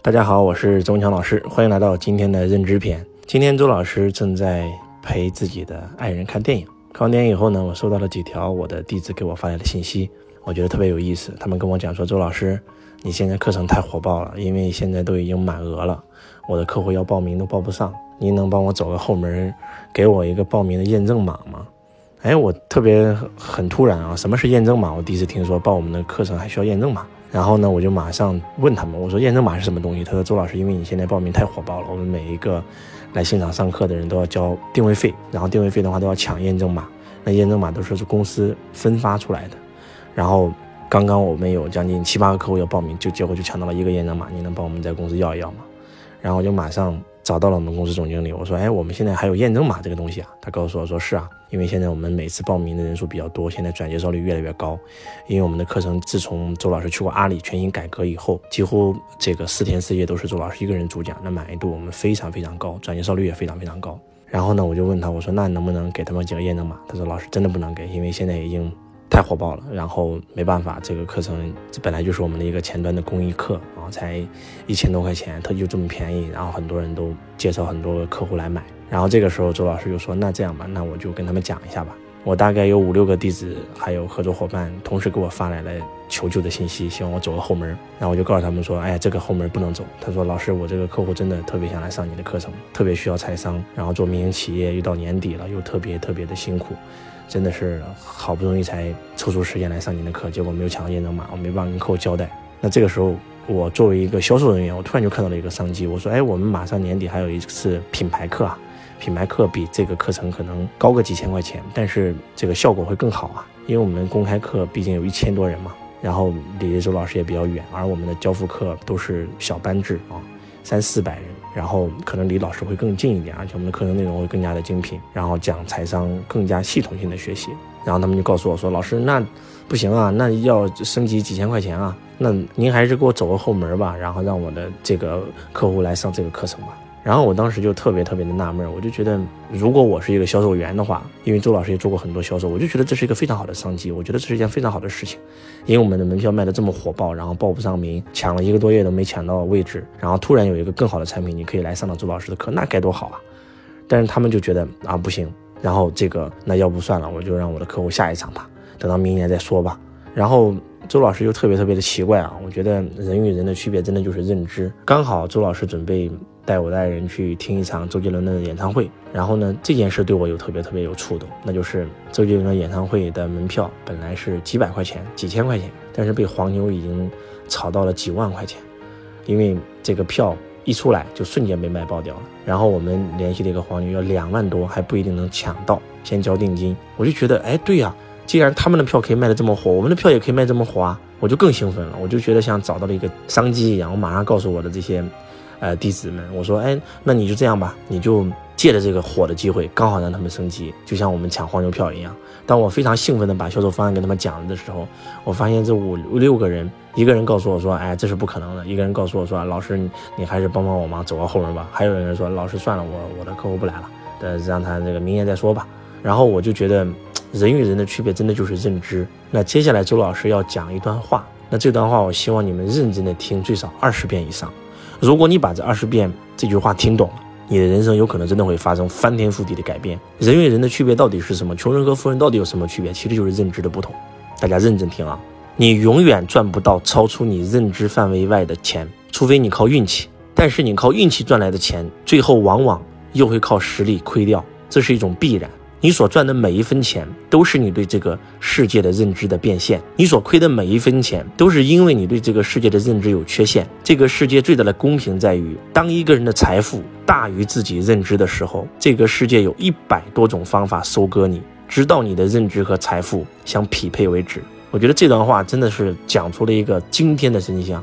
大家好，我是周文强老师，欢迎来到今天的认知篇。今天周老师正在陪自己的爱人看电影，看完电影以后呢，我收到了几条我的弟子给我发来的信息，我觉得特别有意思。他们跟我讲说，周老师，你现在课程太火爆了，因为现在都已经满额了，我的客户要报名都报不上，您能帮我走个后门，给我一个报名的验证码吗？哎，我特别很突然啊，什么是验证码？我第一次听说报我们的课程还需要验证码。然后呢，我就马上问他们，我说验证码是什么东西？他说周老师，因为你现在报名太火爆了，我们每一个来现场上课的人都要交定位费，然后定位费的话都要抢验证码，那验证码都是公司分发出来的。然后刚刚我们有将近七八个客户要报名，就结果就抢到了一个验证码，你能帮我们在公司要一要吗？然后我就马上。找到了我们公司总经理，我说：“哎，我们现在还有验证码这个东西啊？”他告诉我说：“是啊，因为现在我们每次报名的人数比较多，现在转介绍率越来越高。因为我们的课程自从周老师去过阿里全新改革以后，几乎这个四天四夜都是周老师一个人主讲，那满意度我们非常非常高，转介绍率也非常非常高。然后呢，我就问他，我说：那能不能给他们几个验证码？他说：老师真的不能给，因为现在已经。”太火爆了，然后没办法，这个课程这本来就是我们的一个前端的公益课啊，才一千多块钱，它就这么便宜，然后很多人都介绍很多客户来买，然后这个时候周老师就说，那这样吧，那我就跟他们讲一下吧。我大概有五六个弟子，还有合作伙伴，同时给我发来了求救的信息，希望我走个后门。然后我就告诉他们说，哎呀，这个后门不能走。他说，老师，我这个客户真的特别想来上你的课程，特别需要财商，然后做民营企业，又到年底了，又特别特别的辛苦。真的是好不容易才抽出时间来上您的课，结果没有抢到验证码，我没办法跟客户交代。那这个时候，我作为一个销售人员，我突然就看到了一个商机。我说：“哎，我们马上年底还有一次品牌课啊，品牌课比这个课程可能高个几千块钱，但是这个效果会更好啊，因为我们公开课毕竟有一千多人嘛，然后离周老师也比较远，而我们的交付课都是小班制啊。”三四百人，然后可能离老师会更近一点，而且我们的课程内容会更加的精品，然后讲财商更加系统性的学习。然后他们就告诉我说：“老师，那不行啊，那要升级几千块钱啊，那您还是给我走个后门吧，然后让我的这个客户来上这个课程吧。”然后我当时就特别特别的纳闷，我就觉得，如果我是一个销售员的话，因为周老师也做过很多销售，我就觉得这是一个非常好的商机，我觉得这是一件非常好的事情，因为我们的门票卖的这么火爆，然后报不上名，抢了一个多月都没抢到位置，然后突然有一个更好的产品，你可以来上到周老师的课，那该多好啊！但是他们就觉得啊不行，然后这个那要不算了，我就让我的客户下一场吧，等到明年再说吧。然后周老师又特别特别的奇怪啊，我觉得人与人的区别真的就是认知，刚好周老师准备。带我的爱人去听一场周杰伦的演唱会，然后呢，这件事对我有特别特别有触动，那就是周杰伦的演唱会的门票本来是几百块钱、几千块钱，但是被黄牛已经炒到了几万块钱，因为这个票一出来就瞬间被卖爆掉了。然后我们联系了一个黄牛，要两万多还不一定能抢到，先交定金。我就觉得，哎，对呀，既然他们的票可以卖得这么火，我们的票也可以卖这么火啊，我就更兴奋了，我就觉得像找到了一个商机一样，我马上告诉我的这些。呃，弟子们，我说，哎，那你就这样吧，你就借着这个火的机会，刚好让他们升级，就像我们抢黄牛票一样。当我非常兴奋的把销售方案跟他们讲了的时候，我发现这五六个人，一个人告诉我说，哎，这是不可能的；一个人告诉我说，老师，你还是帮帮我忙，走个后门吧。还有人说，老师算了，我我的客户不来了，呃，让他这个明年再说吧。然后我就觉得，人与人的区别真的就是认知。那接下来周老师要讲一段话，那这段话我希望你们认真的听，最少二十遍以上。如果你把这二十遍这句话听懂了，你的人生有可能真的会发生翻天覆地的改变。人与人的区别到底是什么？穷人和富人到底有什么区别？其实就是认知的不同。大家认真听啊！你永远赚不到超出你认知范围外的钱，除非你靠运气。但是你靠运气赚来的钱，最后往往又会靠实力亏掉，这是一种必然。你所赚的每一分钱，都是你对这个世界的认知的变现；你所亏的每一分钱，都是因为你对这个世界的认知有缺陷。这个世界最大的公平在于，当一个人的财富大于自己认知的时候，这个世界有一百多种方法收割你，直到你的认知和财富相匹配为止。我觉得这段话真的是讲出了一个惊天的真相。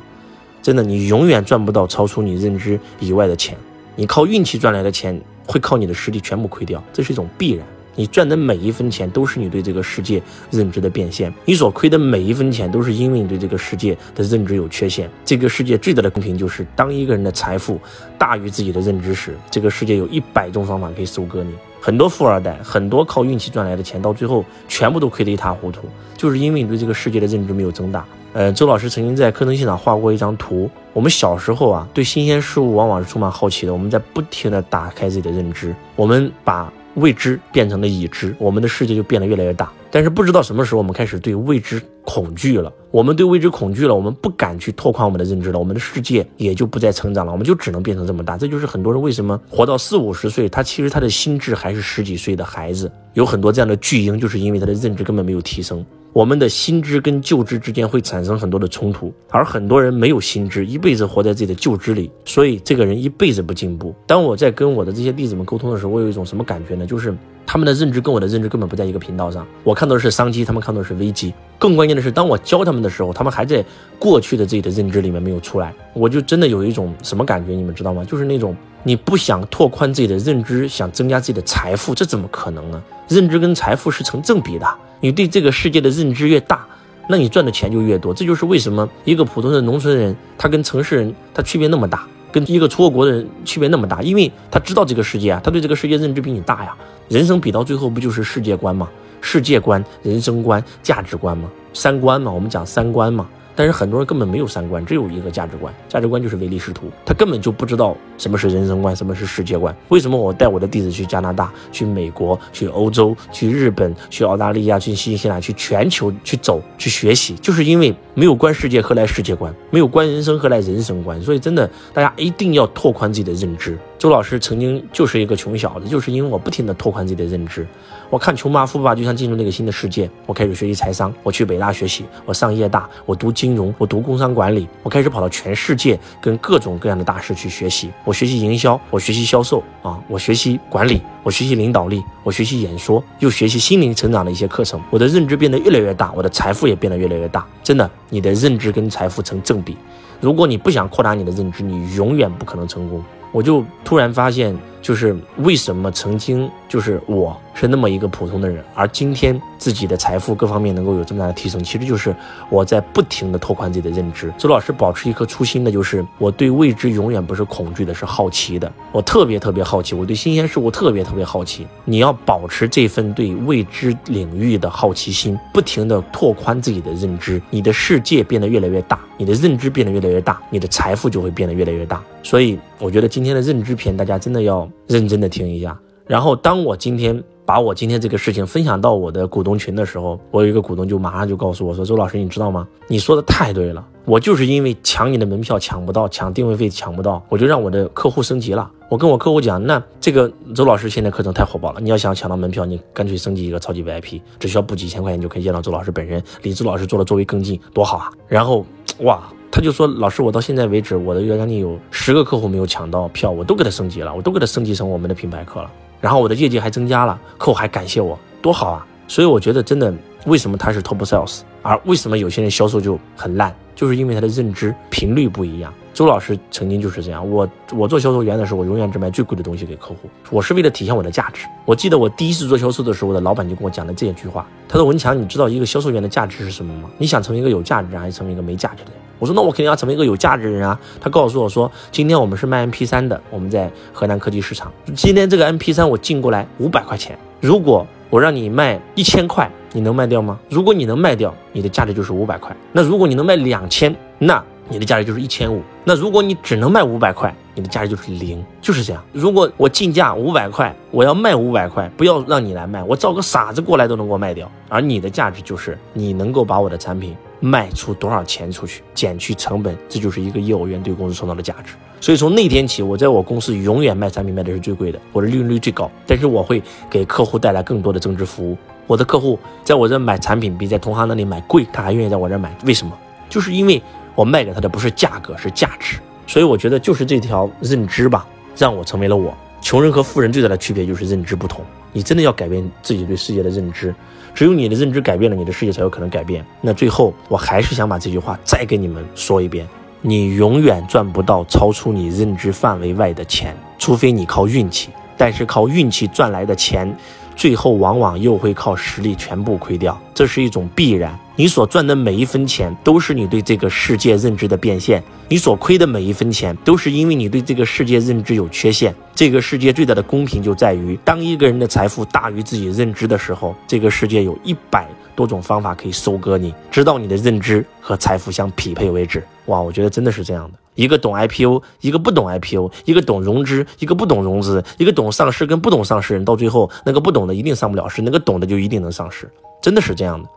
真的，你永远赚不到超出你认知以外的钱，你靠运气赚来的钱，会靠你的实力全部亏掉，这是一种必然。你赚的每一分钱都是你对这个世界认知的变现，你所亏的每一分钱都是因为你对这个世界的认知有缺陷。这个世界最大的公平就是，当一个人的财富大于自己的认知时，这个世界有一百种方法可以收割你。很多富二代，很多靠运气赚来的钱，到最后全部都亏得一塌糊涂，就是因为你对这个世界的认知没有增大。呃，周老师曾经在课程现场画过一张图。我们小时候啊，对新鲜事物往往是充满好奇的。我们在不停地打开自己的认知，我们把未知变成了已知，我们的世界就变得越来越大。但是不知道什么时候，我们开始对未知恐惧了。我们对未知恐惧了，我们不敢去拓宽我们的认知了。我们的世界也就不再成长了，我们就只能变成这么大。这就是很多人为什么活到四五十岁，他其实他的心智还是十几岁的孩子。有很多这样的巨婴，就是因为他的认知根本没有提升。我们的新知跟旧知之间会产生很多的冲突，而很多人没有新知，一辈子活在自己的旧知里，所以这个人一辈子不进步。当我在跟我的这些弟子们沟通的时候，我有一种什么感觉呢？就是他们的认知跟我的认知根本不在一个频道上。我看到的是商机，他们看到的是危机。更关键的是，当我教他们的时候，他们还在过去的自己的认知里面没有出来。我就真的有一种什么感觉，你们知道吗？就是那种你不想拓宽自己的认知，想增加自己的财富，这怎么可能呢？认知跟财富是成正比的。你对这个世界的认知越大，那你赚的钱就越多。这就是为什么一个普通的农村人，他跟城市人他区别那么大，跟一个出过国的人区别那么大，因为他知道这个世界啊，他对这个世界认知比你大呀。人生比到最后不就是世界观吗？世界观、人生观、价值观吗？三观嘛，我们讲三观嘛。但是很多人根本没有三观，只有一个价值观，价值观就是唯利是图，他根本就不知道什么是人生观，什么是世界观。为什么我带我的弟子去加拿大、去美国、去欧洲、去日本、去澳大利亚、去新西兰、去全球去走、去学习，就是因为没有观世界何来世界观，没有观人生何来人生观。所以真的，大家一定要拓宽自己的认知。周老师曾经就是一个穷小子，就是因为我不停的拓宽自己的认知。我看《穷爸富爸》就像进入那个新的世界，我开始学习财商，我去北大学习，我上夜大，我读金融，我读工商管理，我开始跑到全世界跟各种各样的大师去学习。我学习营销，我学习销售啊，我学习管理，我学习领导力，我学习演说，又学习心灵成长的一些课程。我的认知变得越来越大，我的财富也变得越来越大。真的，你的认知跟财富成正比。如果你不想扩大你的认知，你永远不可能成功。我就突然发现。就是为什么曾经就是我是那么一个普通的人，而今天自己的财富各方面能够有这么大的提升，其实就是我在不停的拓宽自己的认知。周老师保持一颗初心的，就是我对未知永远不是恐惧的，是好奇的。我特别特别好奇，我对新鲜事物特别特别好奇。你要保持这份对未知领域的好奇心，不停的拓宽自己的认知，你的世界变得越来越大，你的认知变得越来越大，你的财富就会变得越来越大。所以我觉得今天的认知篇，大家真的要。认真的听一下，然后当我今天把我今天这个事情分享到我的股东群的时候，我有一个股东就马上就告诉我说：“周老师，你知道吗？你说的太对了，我就是因为抢你的门票抢不到，抢定位费抢不到，我就让我的客户升级了。我跟我客户讲，那这个周老师现在课程太火爆了，你要想抢到门票，你干脆升级一个超级 VIP，只需要补几千块钱就可以见到周老师本人，离周老师做的座位更近，多好啊！然后哇。”他就说：“老师，我到现在为止，我的将近有十个客户没有抢到票，我都给他升级了，我都给他升级成我们的品牌课了。然后我的业绩还增加了，客户还感谢我，多好啊！所以我觉得真的，为什么他是 top sales，而为什么有些人销售就很烂，就是因为他的认知频率不一样。”周老师曾经就是这样，我我做销售员的时候，我永远只卖最贵的东西给客户，我是为了体现我的价值。我记得我第一次做销售的时候，我的老板就跟我讲了这句话，他说：“文强，你知道一个销售员的价值是什么吗？你想成为一个有价值的人，还是成为一个没价值的人？”我说：“那我肯定要成为一个有价值的人啊。”他告诉我说：“今天我们是卖 MP3 的，我们在河南科技市场，今天这个 MP3 我进过来五百块钱，如果我让你卖一千块，你能卖掉吗？如果你能卖掉，你的价值就是五百块。那如果你能卖两千，那……”你的价值就是一千五，那如果你只能卖五百块，你的价值就是零，就是这样。如果我进价五百块，我要卖五百块，不要让你来卖，我找个傻子过来都能给我卖掉。而你的价值就是你能够把我的产品卖出多少钱出去，减去成本，这就是一个业务员对公司创造的价值。所以从那天起，我在我公司永远卖产品卖的是最贵的，我的利润率最高，但是我会给客户带来更多的增值服务。我的客户在我这买产品比在同行那里买贵，他还愿意在我这买，为什么？就是因为。我卖给他的不是价格，是价值，所以我觉得就是这条认知吧，让我成为了我。穷人和富人最大的区别就是认知不同。你真的要改变自己对世界的认知，只有你的认知改变了，你的世界才有可能改变。那最后，我还是想把这句话再给你们说一遍：你永远赚不到超出你认知范围外的钱，除非你靠运气。但是靠运气赚来的钱，最后往往又会靠实力全部亏掉，这是一种必然。你所赚的每一分钱都是你对这个世界认知的变现，你所亏的每一分钱都是因为你对这个世界认知有缺陷。这个世界最大的公平就在于，当一个人的财富大于自己认知的时候，这个世界有一百多种方法可以收割你，直到你的认知和财富相匹配为止。哇，我觉得真的是这样的。一个懂 IPO，一个不懂 IPO，一个懂融资，一个不懂融资，一个懂上市跟不懂上市人，到最后那个不懂的一定上不了市，那个懂的就一定能上市，真的是这样的。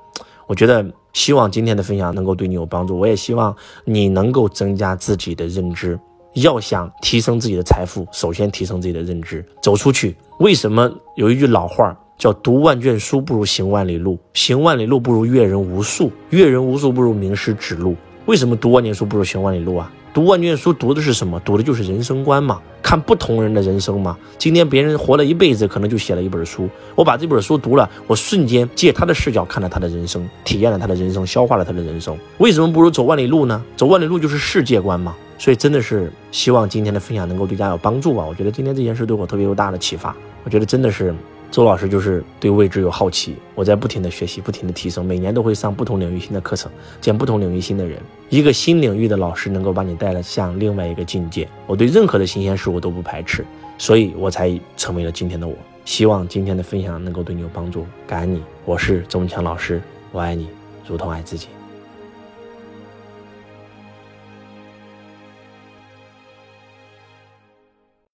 我觉得希望今天的分享能够对你有帮助，我也希望你能够增加自己的认知。要想提升自己的财富，首先提升自己的认知，走出去。为什么有一句老话叫“读万卷书不如行万里路，行万里路不如阅人无数，阅人无数不如名师指路”？为什么读万卷书不如行万里路啊？读万卷书读的是什么？读的就是人生观嘛，看不同人的人生嘛。今天别人活了一辈子，可能就写了一本书，我把这本书读了，我瞬间借他的视角看了他的人生，体验了他的人生，消化了他的人生。为什么不如走万里路呢？走万里路就是世界观嘛。所以真的是希望今天的分享能够对大家有帮助吧。我觉得今天这件事对我特别有大的启发。我觉得真的是。周老师就是对未知有好奇，我在不停的学习，不停的提升，每年都会上不同领域新的课程，见不同领域新的人。一个新领域的老师能够把你带了向另外一个境界。我对任何的新鲜事物都不排斥，所以我才成为了今天的我。希望今天的分享能够对你有帮助，感恩你。我是周文强老师，我爱你，如同爱自己。